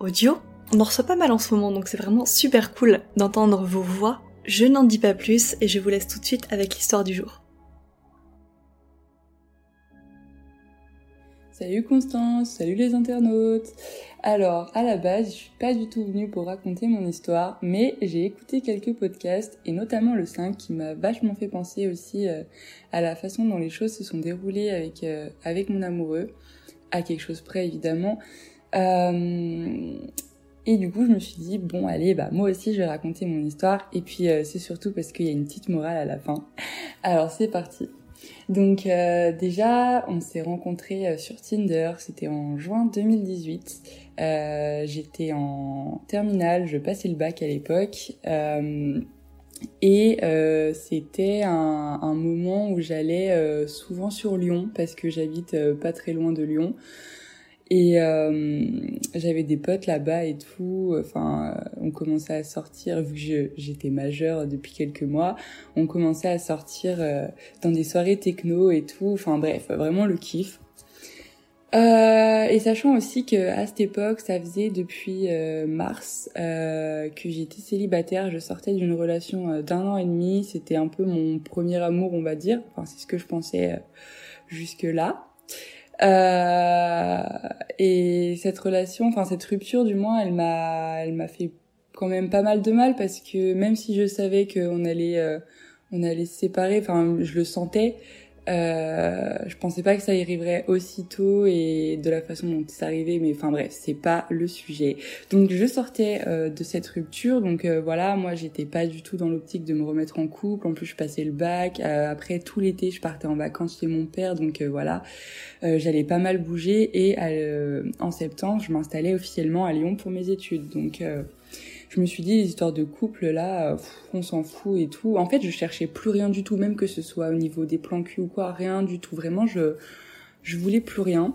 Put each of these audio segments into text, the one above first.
audio. On en reçoit pas mal en ce moment, donc c'est vraiment super cool d'entendre vos voix. Je n'en dis pas plus et je vous laisse tout de suite avec l'histoire du jour. Salut Constance, salut les internautes. Alors, à la base, je suis pas du tout venue pour raconter mon histoire, mais j'ai écouté quelques podcasts et notamment le 5 qui m'a vachement fait penser aussi euh, à la façon dont les choses se sont déroulées avec euh, avec mon amoureux, à quelque chose près évidemment. Euh, et du coup, je me suis dit bon, allez, bah moi aussi, je vais raconter mon histoire. Et puis, c'est surtout parce qu'il y a une petite morale à la fin. Alors, c'est parti. Donc euh, déjà, on s'est rencontrés euh, sur Tinder, c'était en juin 2018. Euh, J'étais en terminale, je passais le bac à l'époque. Euh, et euh, c'était un, moment où j'allais souvent sur Lyon parce que j'habite pas très loin de Lyon. Et euh, j'avais des potes là-bas et tout. Enfin, on commençait à sortir, vu que j'étais majeure depuis quelques mois, on commençait à sortir euh, dans des soirées techno et tout. Enfin bref, vraiment le kiff. Euh, et sachant aussi que à cette époque, ça faisait depuis euh, mars euh, que j'étais célibataire, je sortais d'une relation d'un an et demi, c'était un peu mon premier amour, on va dire. Enfin, c'est ce que je pensais jusque là. Euh, et cette relation, enfin cette rupture du moins, elle m'a, elle m'a fait quand même pas mal de mal parce que même si je savais qu'on allait, euh, on allait se séparer, enfin je le sentais, euh, je pensais pas que ça arriverait aussitôt et de la façon dont c'est arrivé, mais enfin bref, c'est pas le sujet. Donc je sortais euh, de cette rupture, donc euh, voilà, moi j'étais pas du tout dans l'optique de me remettre en couple. En plus, je passais le bac. Après tout l'été, je partais en vacances chez mon père, donc voilà, j'allais pas mal bouger. Et en septembre, je m'installais officiellement à Lyon pour mes études. Donc je me suis dit les histoires de couple là, on s'en fout et tout. En fait, je cherchais plus rien du tout, même que ce soit au niveau des plans cul ou quoi, rien du tout. Vraiment, je je voulais plus rien.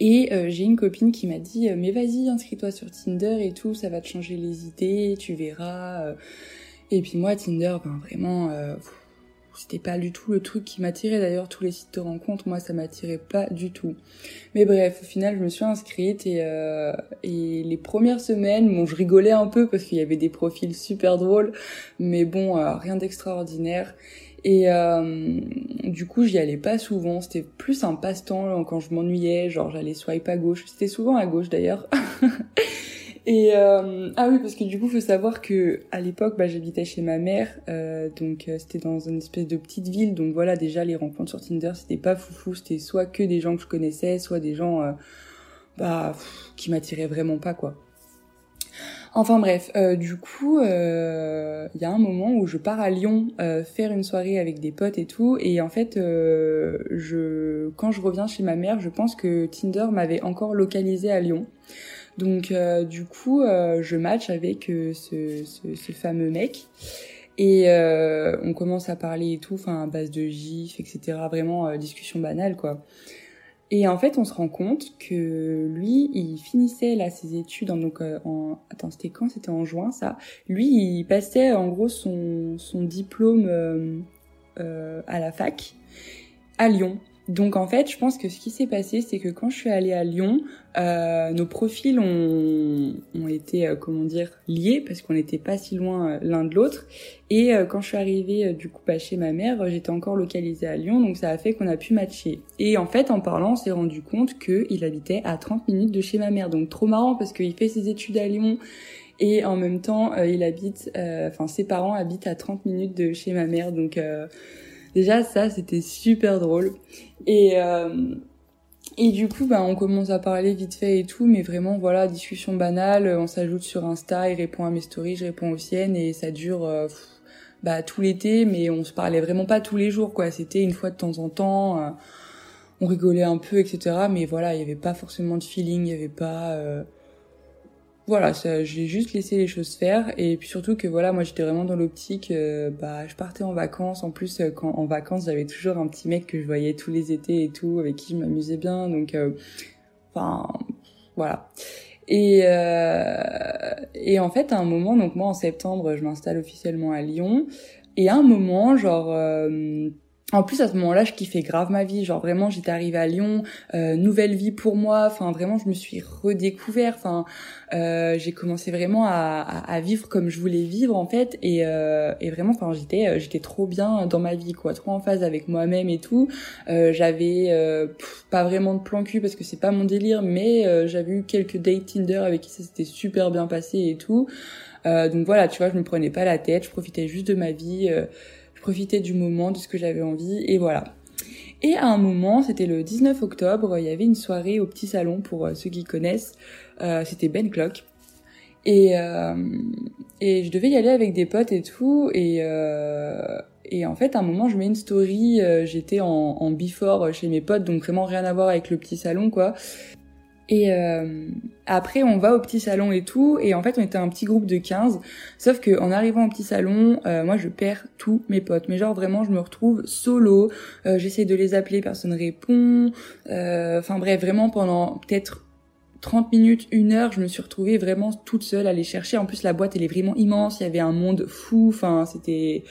Et euh, j'ai une copine qui m'a dit euh, mais vas-y inscris-toi sur Tinder et tout, ça va te changer les idées, tu verras. Euh. Et puis moi Tinder, ben vraiment, c'était pas du tout le truc qui m'attirait. D'ailleurs tous les sites de rencontres moi ça m'attirait pas du tout. Mais bref au final je me suis inscrite et euh, les premières semaines bon je rigolais un peu parce qu'il y avait des profils super drôles mais bon euh, rien d'extraordinaire. Et euh, du coup j'y allais pas souvent. C'était plus un passe-temps quand je m'ennuyais genre j'allais swipe à gauche. C'était souvent à gauche d'ailleurs Et euh, ah oui, parce que du coup, faut savoir que à l'époque, bah, j'habitais chez ma mère, euh, donc euh, c'était dans une espèce de petite ville. Donc voilà, déjà les rencontres sur Tinder, c'était pas foufou, c'était soit que des gens que je connaissais, soit des gens euh, bah qui m'attiraient vraiment pas quoi. Enfin bref, euh, du coup, il y a un moment où je pars à Lyon faire une soirée avec des potes et tout, et en fait, je, quand je reviens chez ma mère, je pense que Tinder m'avait encore localisé à Lyon. Donc euh, du coup, euh, je match avec euh, ce, ce, ce, fameux mec. Et on commence à parler et tout, enfin à base de gif, etc. Vraiment discussion banale quoi. Et en fait, on se rend compte que lui, il finissait là ses études en, donc en attends, c'était quand? C'était en juin ça. Lui, il passait en gros son son diplôme euh, à la fac à Lyon. Donc en fait, je pense que ce qui s'est passé, c'est que quand je suis allée à Lyon, euh, nos profils ont, été, euh, comment dire, liés parce qu'on n'était pas si loin euh, l'un de l'autre. Et euh, quand je suis arrivée du coup bah, chez ma mère, j'étais encore localisée à Lyon, donc ça a fait qu'on a pu matcher. Et en fait, en parlant, on s'est rendu compte qu'il habitait à 30 minutes de chez ma mère. Donc trop marrant parce qu'il fait ses études à Lyon et en même temps, il habite, enfin ses parents habitent à 30 minutes de chez ma mère, donc Déjà, ça, c'était super drôle. Et, euh, et du coup, bah, on commence à parler vite fait et tout, mais vraiment, voilà, discussion banale. On s'ajoute sur Insta, il répond à mes stories, je réponds aux siennes, et ça dure euh, bah, tout l'été, mais on se parlait vraiment pas tous les jours, quoi. C'était une fois de temps en temps. Euh, on rigolait un peu, etc. Mais voilà, il y avait pas forcément de feeling, il y avait pas voilà, j'ai juste laissé les choses faire et puis surtout que voilà, moi j'étais vraiment dans l'optique, euh, bah je partais en vacances. En plus, euh, quand en vacances, j'avais toujours un petit mec que je voyais tous les étés et tout, avec qui je m'amusais bien. Donc, euh, enfin, voilà. Et et en fait, à un moment, donc moi en septembre, je m'installe officiellement à Lyon. Et à un moment, genre en plus à ce moment-là, je kiffais grave ma vie, genre vraiment j'étais arrivée à Lyon, euh, nouvelle vie pour moi, enfin vraiment je me suis redécouvert, enfin euh, j'ai commencé vraiment à, vivre comme je voulais vivre en fait. Et, euh, vraiment enfin j'étais j'étais trop bien dans ma vie quoi, trop en phase avec moi-même et tout. J'avais pas vraiment de plan cul parce que c'est pas mon délire, mais j'avais eu quelques dates Tinder avec qui ça s'était super bien passé et tout. donc voilà, tu vois, je me prenais pas la tête, je profitais juste de ma vie profiter du moment, de ce que j'avais envie, et voilà. Et à un moment, c'était le 19 octobre, il y avait une soirée au petit salon pour euh, ceux qui connaissent. Euh, c'était Ben Clock. Et, euh, et je devais y aller avec des potes et tout. Et, et en fait, à un moment, je mets une story. J'étais en, en before chez mes potes, donc vraiment rien à voir avec le petit salon, quoi. Et euh, après, on va au petit salon et tout. Et en fait, on était un petit groupe de 15. Sauf que en arrivant au petit salon, euh, moi, je perds tous mes potes. Mais genre, vraiment, je me retrouve solo. Euh, J'essaie de les appeler, personne répond. Euh, enfin bref, vraiment, pendant peut-être 30 minutes, une heure, je me suis retrouvée vraiment toute seule à les chercher. En plus, la boîte, elle est vraiment immense. Il y avait un monde fou. Enfin, c'était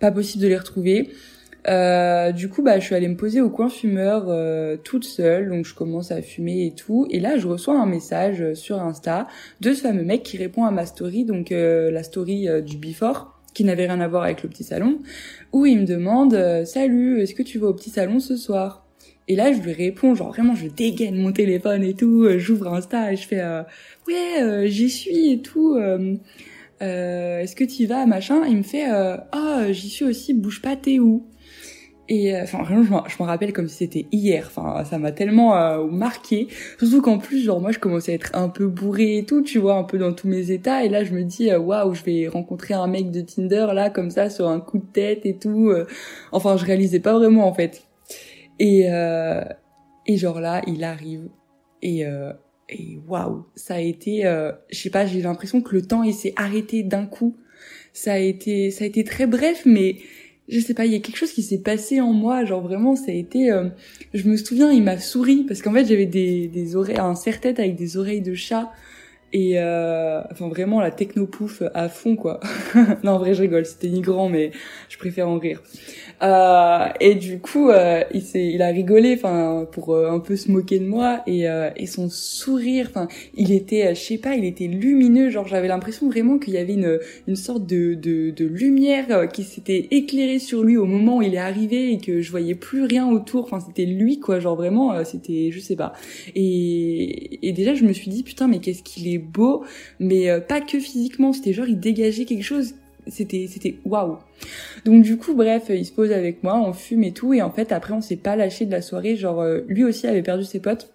pas possible de les retrouver. Euh, du coup, bah, je suis allée me poser au coin fumeur euh, toute seule, donc je commence à fumer et tout. Et là, je reçois un message euh, sur Insta de ce fameux mec qui répond à ma story, donc la story du before, qui n'avait rien à voir avec le petit salon, où il me demande Salut, est-ce que tu vas au petit salon ce soir? Et là, je lui réponds, genre vraiment, je dégaine mon téléphone et tout, j'ouvre Insta et je fais Ouais, j'y suis et tout. est-ce que tu vas, machin? Il me fait Ah, j'y suis aussi, bouge pas, t'es où? Et euh, enfin vraiment, je me rappelle comme si c'était hier. Enfin, ça m'a tellement euh, marqué. Surtout qu'en plus, genre moi, je commençais à être un peu bourrée et tout, tu vois, un peu dans tous mes états. Et là, je me dis, euh, waouh, je vais rencontrer un mec de Tinder là, comme ça, sur un coup de tête et tout. Enfin, je réalisais pas vraiment en fait. Et et genre là, il arrive et et waouh, ça a été, je sais pas, j'ai l'impression que le temps il s'est arrêté d'un coup. Ça a été, ça a été très bref, mais je sais pas, il y a quelque chose qui s'est passé en moi, genre vraiment ça a été, euh, je me souviens, il m'a souri parce qu'en fait j'avais des, des oreilles, un serre-tête avec des oreilles de chat et euh, enfin vraiment la technopouf à fond quoi. non en vrai je rigole, c'était ni grand mais je préfère en rire. Euh, et du coup, euh, il s'est, il a rigolé, enfin, pour euh, un peu se moquer de moi, et, euh, et son sourire, enfin, il était, je sais pas, il était lumineux, genre j'avais l'impression vraiment qu'il y avait une, une sorte de, de, de lumière qui s'était éclairée sur lui au moment où il est arrivé et que je voyais plus rien autour, enfin, c'était lui, quoi, genre vraiment, c'était, je sais pas. Et, et déjà, je me suis dit, putain, mais qu'est-ce qu'il est beau, mais pas que physiquement, c'était genre, il dégageait quelque chose c'était c'était waouh donc du coup bref il se pose avec moi on fume et tout et en fait après on s'est pas lâché de la soirée genre euh, lui aussi avait perdu ses potes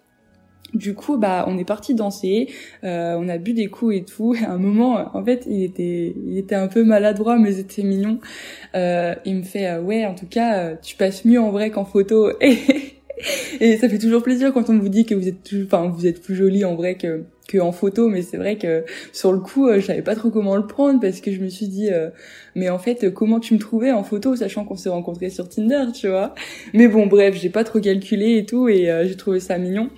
du coup, bah, on est parti danser, euh, on a bu des coups et tout. Et à un moment, en fait, il était, il était un peu maladroit, mais c'était mignon. Euh, il me fait, ouais, en tout cas, tu passes mieux en vrai qu'en photo. Et, et ça fait toujours plaisir quand on vous dit que vous êtes, enfin, vous êtes plus jolie en vrai que que en photo, mais c'est vrai que sur le coup, euh, je savais pas trop comment le prendre parce que je me suis dit, euh, mais en fait, comment tu me trouvais en photo, sachant qu'on s'est rencontrés sur Tinder, tu vois Mais bon, bref, j'ai pas trop calculé et tout, et euh, j'ai trouvé ça mignon.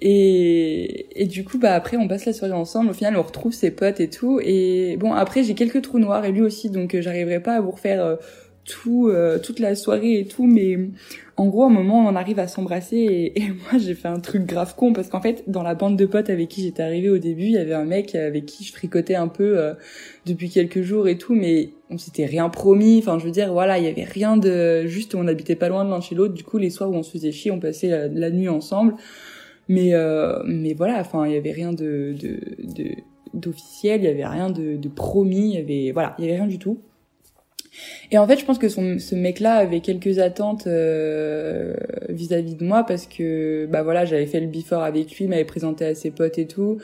Et, et du coup, bah après, on passe la soirée ensemble. Au final, on retrouve ses potes et tout. Et bon, après, j'ai quelques trous noirs et lui aussi, donc j'arriverai pas à vous refaire tout, toute la soirée et tout, mais en gros, à un moment, on arrive à s'embrasser et, moi, j'ai fait un truc grave con parce qu'en fait, dans la bande de potes avec qui j'étais arrivée au début, il y avait un mec avec qui je fricotais un peu euh, depuis quelques jours et tout, mais on s'était rien promis. Enfin, je veux dire, voilà, il y avait rien de juste, on habitait pas loin de l'un chez l'autre. Du coup, les soirs où on se faisait chier, on passait la, nuit ensemble. Mais euh, mais voilà, enfin, il y avait rien de de d'officiel, il y avait rien de, de promis, il y avait voilà, il y avait rien du tout. Et en fait, je pense que ce mec-là avait quelques attentes euh, vis-à-vis de moi parce que bah voilà, j'avais fait le before avec lui, m'avait présenté à ses potes et tout.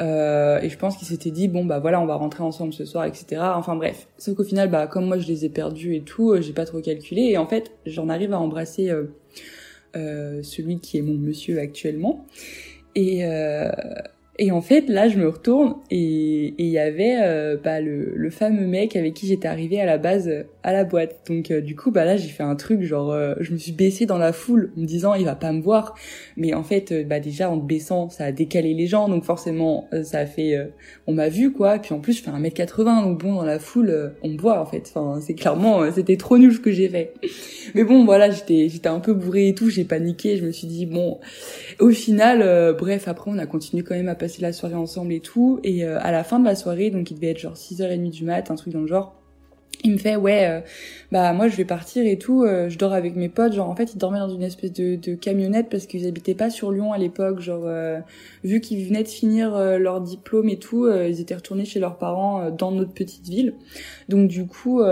Euh, et je pense qu'il s'était dit bon bah voilà on va rentrer ensemble ce soir etc enfin bref. Sauf qu'au final bah comme moi je les ai perdus et tout euh, j'ai pas trop calculé. Et en fait j'en arrive à embrasser euh, euh, celui qui est mon monsieur actuellement. Et et en fait, là, je me retourne et il y avait euh, bah, le, le, fameux mec avec qui j'étais arrivée à la base euh, à la boîte. Donc euh, du coup, bah là, j'ai fait un truc genre, euh, je me suis baissée dans la foule en me disant il va pas me voir. Mais en fait, bah déjà en baissant, ça a décalé les gens, donc forcément, ça a fait, on m'a vu quoi. Puis en plus, je fais 1m80, donc bon, dans la foule, on me voit en fait. Enfin, c'est clairement, c'était trop nul ce que j'ai fait. Mais bon, voilà, j'étais, j'étais un peu bourrée et tout, j'ai paniqué. Je me suis dit bon, au final, bref, après, on a continué quand même à passer la soirée ensemble et tout. Et euh, à la fin de la soirée, donc il devait être genre 6h30 du mat, un truc dans le genre. Il me fait ouais euh, bah moi je vais partir et tout euh, je dors avec mes potes genre en fait ils dormaient dans une espèce de, camionnette parce qu'ils habitaient pas sur Lyon à l'époque genre vu qu'ils venaient de finir leur diplôme et tout ils étaient retournés chez leurs parents dans notre petite ville donc du coup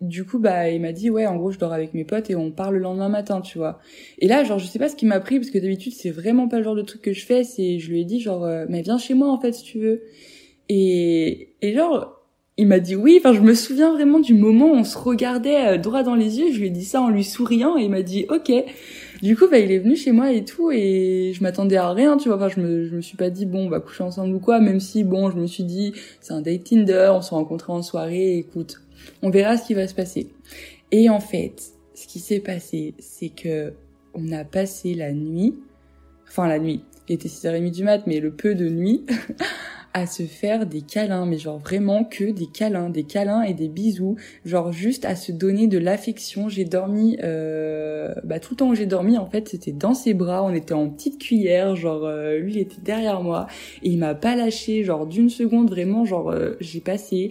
du coup bah il m'a dit ouais en gros je dors avec mes potes et on part le lendemain matin tu vois. Et là genre je sais pas ce qui m'a pris parce que d'habitude c'est vraiment pas le genre de truc que je fais c'est je lui ai dit genre euh, mais viens chez moi en fait si tu veux. Et et genre il m'a dit oui enfin je me souviens vraiment du moment où on se regardait euh, droit dans les yeux je lui ai dit ça en lui souriant et il m'a dit ok. Du coup bah il est venu chez moi et tout et je m'attendais à rien tu vois. Enfin je me je me suis pas dit bon on va coucher ensemble ou quoi même si bon je me suis dit c'est un date Tinder on s'est rencontrés en soirée écoute on verra ce qui va se passer. Et en fait, ce qui s'est passé, c'est que on a passé la nuit, enfin la nuit, il était 6h30 du mat, mais le peu de nuit, à se faire des câlins, mais genre vraiment que des câlins, des câlins et des bisous, genre juste à se donner de l'affection. J'ai dormi, euh, bah tout le temps où j'ai dormi en fait c'était dans ses bras, on était en petite cuillère, genre euh, lui était derrière moi et il m'a pas lâché, genre d'une seconde vraiment, genre euh, j'ai passé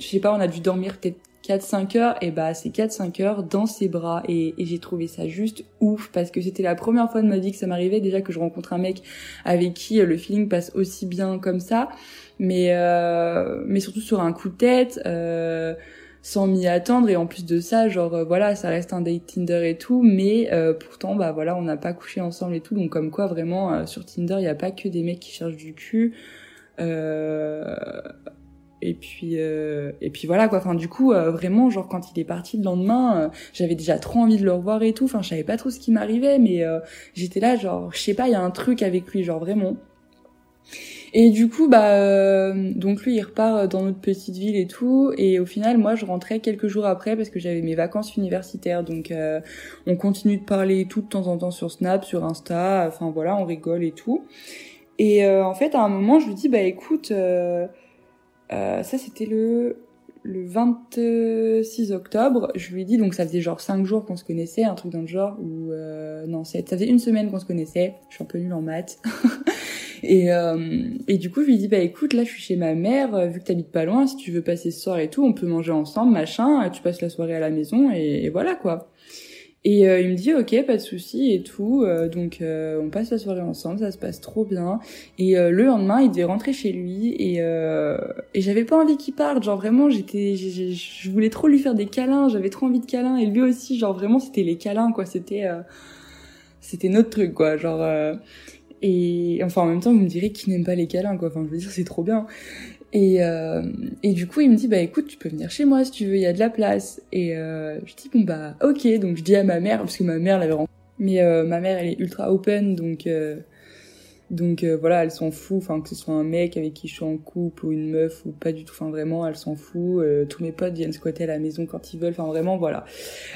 je sais pas, on a dû dormir peut-être 4-5 heures, et bah c'est 4-5 heures dans ses bras, et, j'ai trouvé ça juste ouf, parce que c'était la première fois de ma vie que ça m'arrivait, déjà que je rencontre un mec avec qui euh, le feeling passe aussi bien comme ça, mais, euh, mais surtout sur un coup de tête, euh, sans m'y attendre, et en plus de ça, genre euh, voilà, ça reste un date Tinder et tout, mais euh, pourtant, bah voilà, on n'a pas couché ensemble et tout, donc comme quoi vraiment, sur Tinder, il n'y a pas que des mecs qui cherchent du cul, euh, et puis euh, et puis voilà quoi. Enfin du coup euh, vraiment genre quand il est parti le lendemain euh, j'avais déjà trop envie de le revoir et tout. Enfin je savais pas trop ce qui m'arrivait mais j'étais là genre je sais pas il y a un truc avec lui genre vraiment. Et du coup bah donc lui il repart dans notre petite ville et tout. Et au final moi je rentrais quelques jours après parce que j'avais mes vacances universitaires. Donc on continue de parler tout de temps en temps sur Snap sur Insta. Enfin voilà on rigole et tout. Et en fait à un moment je lui dis bah écoute euh, ça, c'était le, le 26 octobre. Je lui ai dit, donc ça faisait genre 5 jours qu'on se connaissait, un truc dans le genre, ou euh, non, ça faisait une semaine qu'on se connaissait. Je suis un peu nulle en maths. et, euh, et du coup, je lui ai dit, bah écoute, là, je suis chez ma mère, euh, vu que t'habites pas loin, si tu veux passer ce soir et tout, on peut manger ensemble, machin, tu passes la soirée à la maison, et voilà, quoi. Et euh, il me dit ok pas de souci et tout euh, donc euh, on passe la soirée ensemble ça se passe trop bien. Et le lendemain il devait rentrer chez lui et et j'avais pas envie qu'il parte. Genre vraiment j'étais je voulais trop lui faire des câlins j'avais trop envie de câlins. Et lui aussi genre vraiment c'était les câlins quoi. C'était c'était notre truc quoi. Genre et enfin en même temps vous me direz qui n'aime pas les câlins quoi. Enfin je veux dire c'est trop bien et, euh, et du coup, il me dit, bah écoute, tu peux venir chez moi si tu veux, il y a de la place. Et euh, je dis, bon bah ok, donc je dis à ma mère, parce que ma mère l'avait rencontré. Mais euh, ma mère, elle est ultra open, donc euh, donc euh, voilà, elle s'en fout, enfin que ce soit un mec avec qui je suis en couple ou une meuf ou pas du tout, enfin vraiment, elle s'en fout. Euh, tous mes potes viennent squatter à la maison quand ils veulent, enfin vraiment voilà.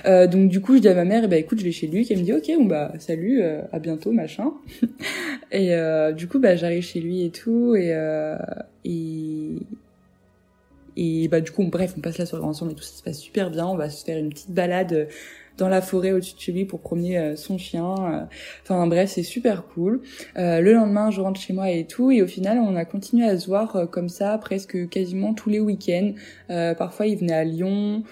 Donc du coup, je dis à ma mère, eh ben écoute, je vais chez lui, qui me dit ok, bon bah salut, à bientôt, machin. et du coup, bah j'arrive chez lui et tout, et et et bah du coup, bref, on passe la soirée ensemble et tout, ça se passe super bien. On va se faire une petite balade dans la forêt au-dessus de chez lui pour promener euh, son chien. Euh. Enfin bref, c'est super cool. Euh, le lendemain, je rentre chez moi et tout, et au final, on a continué à se voir comme ça presque quasiment tous les week-ends. parfois, il venait à Lyon.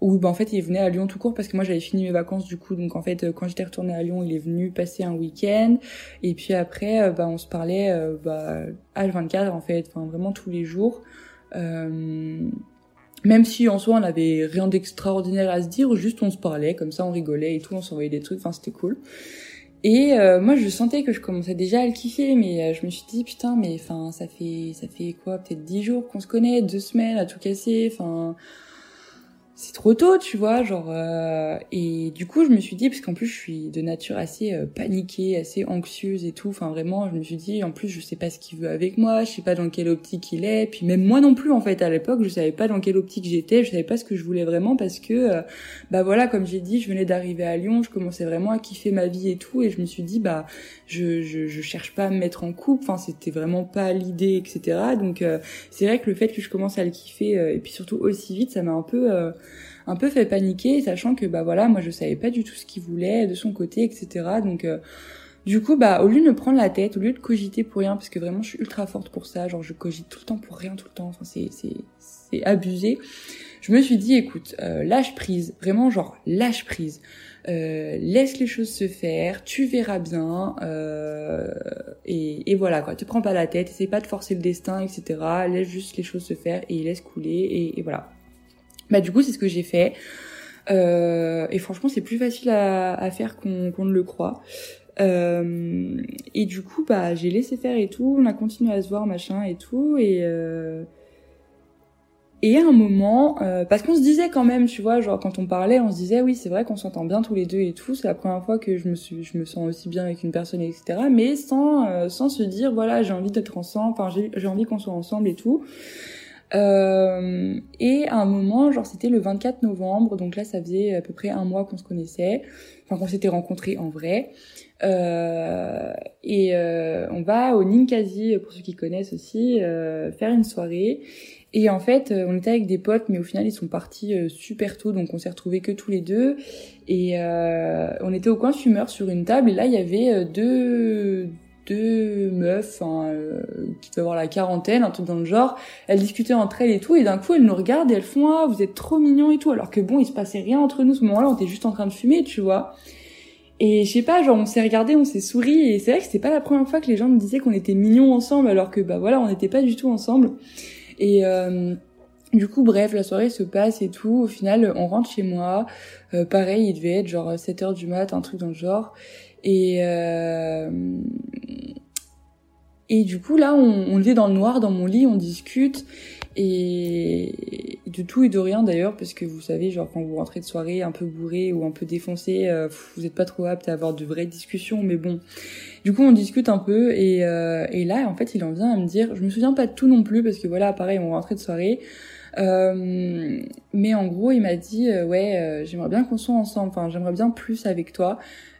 Ou ben en fait il venait à Lyon tout court parce que moi j'avais fini mes vacances du coup. Donc en fait quand j'étais retournée à Lyon il est venu passer un week-end. Et puis après bah on se parlait bah H24 en fait enfin vraiment tous les jours. Même si en soi on avait rien d'extraordinaire à se dire, juste on se parlait, comme ça on rigolait et tout, on s'envoyait des trucs, enfin c'était cool. Et euh, moi je sentais que je commençais déjà à le kiffer, mais euh, je me suis dit putain mais enfin ça fait ça fait quoi peut-être dix jours qu'on se connaît, deux semaines à tout casser, enfin c'est trop tôt, tu vois, genre euh, et du coup je me suis dit parce qu'en plus je suis de nature assez euh, paniquée, assez anxieuse et tout, enfin vraiment je me suis dit en plus je sais pas ce qu'il veut avec moi, je sais pas dans quelle optique il est, puis même moi non plus en fait à l'époque je savais pas dans quelle optique j'étais, je savais pas ce que je voulais vraiment parce que euh, bah voilà comme j'ai dit je venais d'arriver à Lyon, je commençais vraiment à kiffer ma vie et tout et je me suis dit bah je je, je cherche pas à me mettre en couple, enfin c'était vraiment pas l'idée etc donc c'est vrai que le fait que je commence à le kiffer et puis surtout aussi vite ça m'a un peu un peu fait paniquer, sachant que bah voilà, moi je savais pas du tout ce qu'il voulait de son côté, etc. Donc euh, du coup, bah au lieu de me prendre la tête, au lieu de cogiter pour rien, parce que vraiment je suis ultra forte pour ça, genre je cogite tout le temps pour rien tout le temps, enfin c'est c'est c'est abusé. Je me suis dit, écoute, euh, lâche prise, vraiment genre lâche prise. Euh, laisse les choses se faire, tu verras bien, euh, et, et, voilà quoi. Te prends pas la tête, essaie pas de forcer le destin, etc. Laisse juste les choses se faire et laisse couler, et, et voilà. Bah du coup c'est ce que j'ai fait. Euh, et franchement c'est plus facile à, à faire qu'on ne le croit. Euh, et du coup bah j'ai laissé faire et tout, on a continué à se voir machin et tout et euh, et à un moment, euh, parce qu'on se disait quand même, tu vois, genre quand on parlait, on se disait oui c'est vrai qu'on s'entend bien tous les deux et tout, c'est la première fois que je me suis, je me sens aussi bien avec une personne etc. Mais sans euh, sans se dire voilà j'ai envie d'être ensemble, enfin j'ai envie qu'on soit ensemble et tout. Euh, et à un moment, genre c'était le 24 novembre, donc là ça faisait à peu près un mois qu'on se connaissait, enfin qu'on s'était rencontrés en vrai. Euh, et euh, on va au Ninkasi, pour ceux qui connaissent aussi, euh, faire une soirée. Et en fait, on était avec des potes, mais au final ils sont partis super tôt, donc on s'est retrouvés que tous les deux. Et on était au coin fumeur sur une table, et là il y avait deux deux meufs euh, qui doivent avoir la quarantaine, un truc dans le genre. Elles discutaient entre elles et tout, et d'un coup elles nous regardent et elles font ah vous êtes trop mignons et tout, alors que bon il se passait rien entre nous ce moment-là, on était juste en train de fumer, tu vois. Et je sais pas, genre on s'est regardé, on s'est souri, et c'est vrai que c'était pas la première fois que les gens me disaient qu'on était mignons ensemble, alors que bah voilà on n'était pas du tout ensemble. Et euh, du coup, bref, la soirée se passe et tout. Au final, on rentre chez moi. Euh, pareil, il devait être genre 7 heures du mat, un truc dans le genre. Et, euh, et du coup, là, on, on est dans le noir, dans mon lit, on discute. Et de tout et de rien d'ailleurs, parce que vous savez, genre quand vous rentrez de soirée un peu bourré ou un peu défoncé, euh, vous n'êtes pas trop apte à avoir de vraies discussions, mais bon. Du coup, on discute un peu et, euh, et là, en fait, il en vient à me dire, je me souviens pas de tout non plus, parce que voilà, pareil, on rentrait de soirée. Euh, mais en gros, il m'a dit, ouais, j'aimerais bien qu'on soit ensemble, enfin, j'aimerais bien plus avec toi.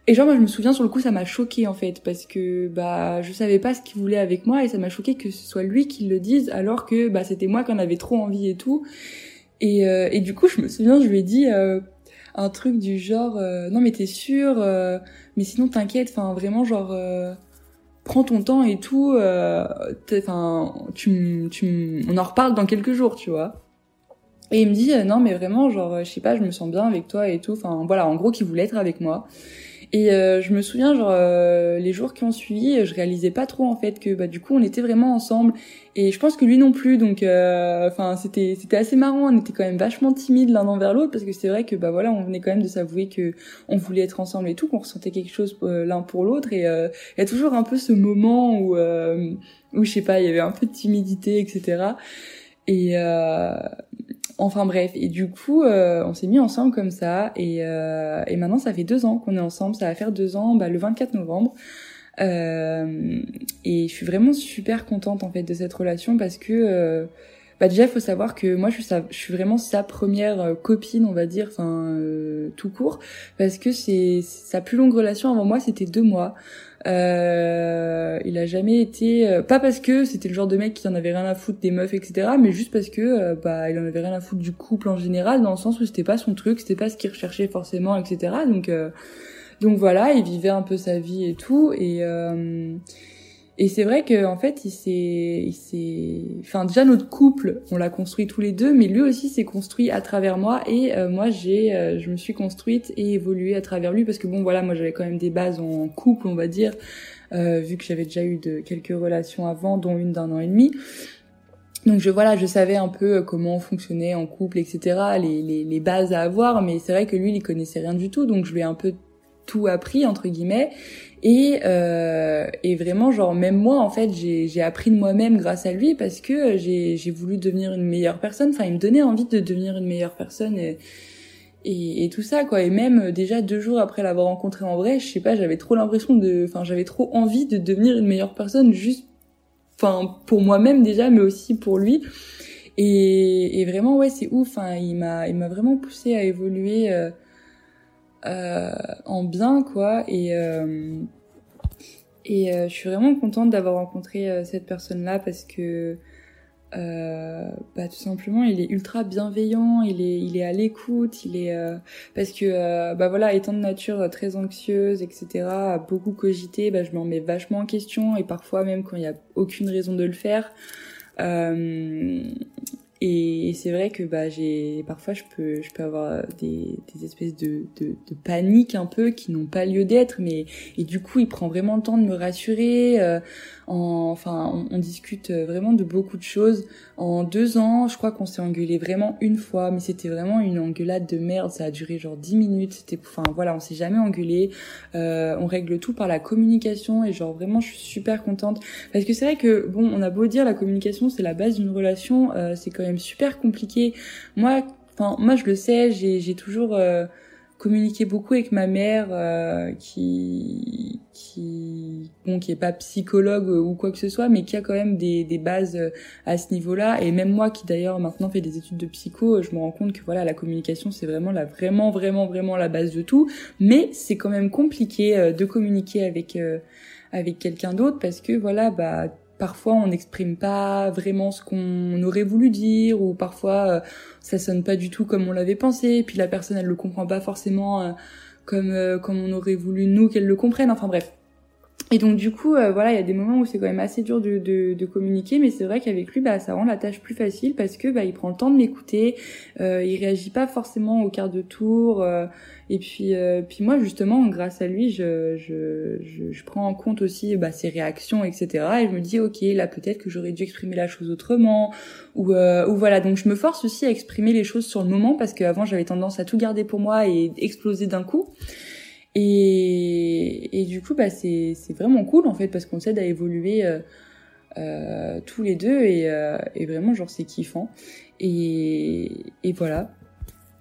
Et genre moi je me souviens sur le coup ça m'a choqué en fait parce que bah je savais pas ce qu'il voulait avec moi et ça m'a choqué que ce soit lui qui le dise alors que bah c'était moi qui en avait trop envie et tout. Et, euh, et du coup je me souviens je lui ai dit euh, un truc du genre euh, non mais t'es sûr mais sinon t'inquiète enfin vraiment genre prends ton temps et tout enfin tu tu on en reparle dans quelques jours tu vois. Et il me dit non mais vraiment genre je sais pas je me sens bien avec toi et tout enfin voilà en gros qu'il voulait être avec moi. Et euh, je me souviens, genre, euh, les jours qui ont suivi, je réalisais pas trop, en fait, que, bah, du coup, on était vraiment ensemble. Et je pense que lui non plus, donc, euh, enfin, c'était, c'était assez marrant. On était quand même vachement timides l'un envers l'autre, parce que c'est vrai que, bah, voilà, on venait quand même de s'avouer que on voulait être ensemble et tout, qu'on ressentait quelque chose l'un pour l'autre. Et il y a toujours un peu ce moment où, où, je sais pas, il y avait un peu de timidité, etc. Et, Enfin bref, et du coup, euh, on s'est mis ensemble comme ça, et, euh, et maintenant ça fait deux ans qu'on est ensemble, ça va faire deux ans bah, le 24 novembre. Euh, et je suis vraiment super contente en fait de cette relation parce que euh, bah déjà faut savoir que moi je suis, sa, je suis vraiment sa première euh, copine on va dire enfin euh, tout court parce que c'est sa plus longue relation avant moi c'était deux mois euh, il a jamais été euh, pas parce que c'était le genre de mec qui en avait rien à foutre des meufs etc mais juste parce que euh, bah il en avait rien à foutre du couple en général dans le sens où c'était pas son truc c'était pas ce qu'il recherchait forcément etc donc donc voilà il vivait un peu sa vie et tout et et c'est vrai que en fait, il s'est, il s'est, enfin déjà notre couple, on l'a construit tous les deux, mais lui aussi s'est construit à travers moi et euh, moi j'ai, euh, je me suis construite et évolué à travers lui parce que bon voilà, moi j'avais quand même des bases en couple, on va dire, euh, vu que j'avais déjà eu de quelques relations avant, dont une d'un an et demi. Donc je voilà, je savais un peu comment fonctionnait en couple, etc. Les, les, les bases à avoir, mais c'est vrai que lui, il connaissait rien du tout, donc je lui ai un peu tout appris entre guillemets. Et, euh, et vraiment, genre même moi, en fait, j'ai appris de moi-même grâce à lui parce que j'ai voulu devenir une meilleure personne. Enfin, il me donnait envie de devenir une meilleure personne. Et, et, tout ça quoi et même déjà deux jours après l'avoir rencontré en vrai je sais pas j'avais trop l'impression de enfin j'avais trop envie de devenir une meilleure personne juste enfin pour moi-même déjà mais aussi pour lui et, et vraiment ouais c'est ouf enfin il m'a il m'a vraiment poussé à évoluer euh, euh, en bien quoi. Et euh, et euh, je suis vraiment contente d'avoir rencontré euh, cette personne là parce que euh, bah, tout simplement il est ultra bienveillant il est il est à l'écoute il est euh, parce que euh, bah voilà étant de nature très anxieuse etc beaucoup cogité bah je m'en mets vachement en question et parfois même quand il y a aucune raison de le faire euh, et, c'est vrai que bah j'ai parfois je peux je peux avoir des, espèces de, de, de panique un peu qui n'ont pas lieu d'être mais et du coup il prend vraiment le temps de me rassurer euh, en, enfin on, discute vraiment de beaucoup de choses. En deux ans je crois qu'on s'est engueulé vraiment une fois mais c'était vraiment une engueulade de merde. Ça a duré genre dix minutes. C'était enfin voilà on s'est jamais engueulé. Euh, on règle tout par la communication et genre vraiment je suis super contente. Parce que c'est vrai que bon on a beau dire la communication c'est la base d'une relation euh, c'est quand même super compliqué. Moi, enfin moi je le sais, j'ai j'ai toujours euh, communiqué beaucoup avec ma mère euh, qui qui bon qui est pas psychologue ou quoi que ce soit mais qui a quand même des des bases euh, à ce niveau-là. Et même moi qui d'ailleurs maintenant fait des études de psycho, je me rends compte que voilà la communication c'est vraiment la vraiment vraiment vraiment la base de tout, mais c'est quand même compliqué de communiquer avec avec quelqu'un d'autre parce que voilà bah parfois on n'exprime pas vraiment ce qu'on aurait voulu dire ou parfois euh, ça sonne pas du tout comme on l'avait pensé puis la personne elle le comprend pas forcément euh, comme euh, comme on aurait voulu nous qu'elle le comprenne. Enfin bref et donc du coup, euh, voilà, il y a des moments où c'est quand même assez dur de, de, de communiquer, mais c'est vrai qu'avec lui, bah, ça rend la tâche plus facile parce que bah, il prend le temps de m'écouter, euh, il réagit pas forcément au quart de tour, euh, et puis euh, puis moi justement, grâce à lui, je je, je, je prends en compte aussi bah, ses réactions, etc. Et je me dis ok, là peut-être que j'aurais dû exprimer la chose autrement, ou ou voilà. Donc je me force aussi à exprimer les choses sur le moment parce qu'avant j'avais tendance à tout garder pour moi et exploser d'un coup. Et, et du coup, bah, c'est, vraiment cool en fait parce qu'on s'aide à évoluer euh, euh, tous les deux et, euh, et, vraiment, genre, c'est kiffant. Et, et voilà.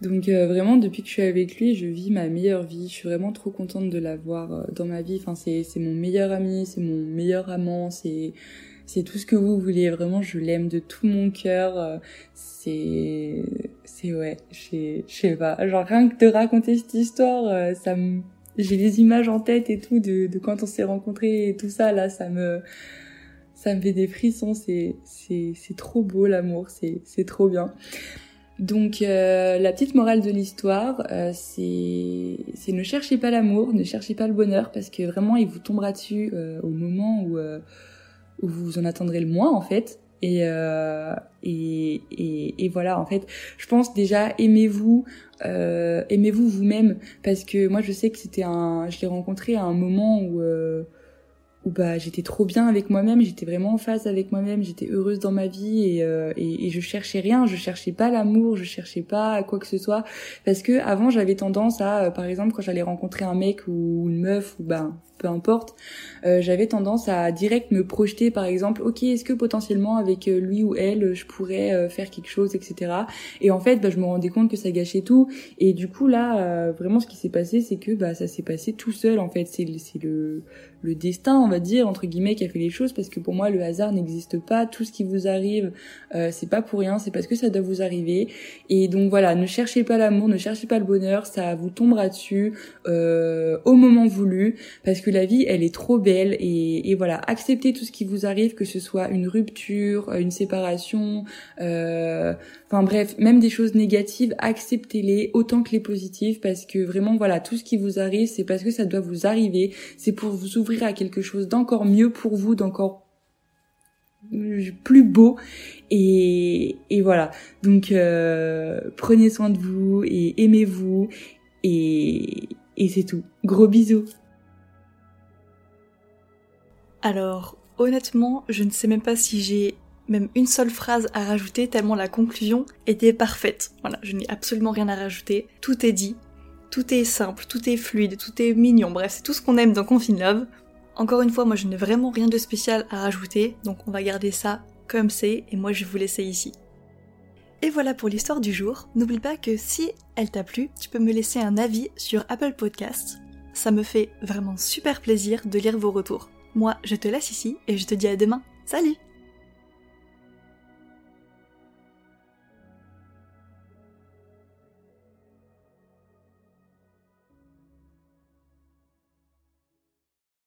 Donc euh, vraiment, depuis que je suis avec lui, je vis ma meilleure vie. Je suis vraiment trop contente de l'avoir euh, dans ma vie. Enfin, c'est mon meilleur ami, c'est mon meilleur amant, c'est c'est tout ce que vous voulez. Vraiment, je l'aime de tout mon cœur. C'est, c'est ouais, je sais pas. Genre rien que de raconter cette histoire, ça me j'ai les images en tête et tout de, de quand on s'est rencontrés et tout ça là ça me ça me fait des frissons c'est c'est c'est trop beau l'amour c'est c'est trop bien. Donc euh, la petite morale de l'histoire euh, c'est c'est ne cherchez pas l'amour ne cherchez pas le bonheur parce que vraiment il vous tombera dessus euh, au moment où où vous en attendrez le moins en fait et, euh, et, et, et, voilà, en fait, je pense déjà aimez-vous, euh, aimez-vous vous-même, parce que moi je sais que c'était un, je l'ai rencontré à un moment où euh, où bah j'étais trop bien avec moi-même, j'étais vraiment en phase avec moi-même, j'étais heureuse dans ma vie et, euh, et, je cherchais rien, je cherchais pas l'amour, je cherchais pas quoi que ce soit. Parce que avant j'avais tendance à euh, par exemple quand j'allais rencontrer un mec ou une meuf ou ben peu importe, euh, j'avais tendance à direct me projeter par exemple, ok, est-ce que potentiellement avec euh, lui ou elle, je pourrais euh, faire quelque chose, etc. Et en fait, bah, je me rendais compte que ça gâchait tout. Et du coup là, vraiment, ce qui s'est passé, c'est que bah ça s'est passé tout seul. En fait, c'est le le destin, on va dire entre guillemets, qui a fait les choses, parce que pour moi, le hasard n'existe pas. Tout ce qui vous arrive, c'est pas pour rien, c'est parce que ça doit vous arriver. Et donc voilà, ne cherchez pas l'amour, ne cherchez pas le bonheur, ça vous tombera dessus au moment voulu, parce que la vie, elle est trop belle et, et, voilà, acceptez tout ce qui vous arrive, que ce soit une rupture, une séparation, euh, enfin bref, même des choses négatives, acceptez-les autant que les positives parce que vraiment voilà, tout ce qui vous arrive, c'est parce que ça doit vous arriver, c'est pour vous ouvrir à quelque chose d'encore mieux pour vous, d'encore plus beau et, et voilà. Donc euh, prenez soin de vous et aimez-vous et, et c'est tout. Gros bisous alors, honnêtement, je ne sais même pas si j'ai même une seule phrase à rajouter tellement la conclusion était parfaite. Voilà, je n'ai absolument rien à rajouter. Tout est dit, tout est simple, tout est fluide, tout est mignon, bref, c'est tout ce qu'on aime dans Confine Love. Encore une fois, moi je n'ai vraiment rien de spécial à rajouter, donc on va garder ça comme c'est, et moi je vais vous laisser ici. Et voilà pour l'histoire du jour. N'oublie pas que si elle t'a plu, tu peux me laisser un avis sur Apple Podcasts. Ça me fait vraiment super plaisir de lire vos retours. Moi, je te laisse ici et je te dis à demain. Salut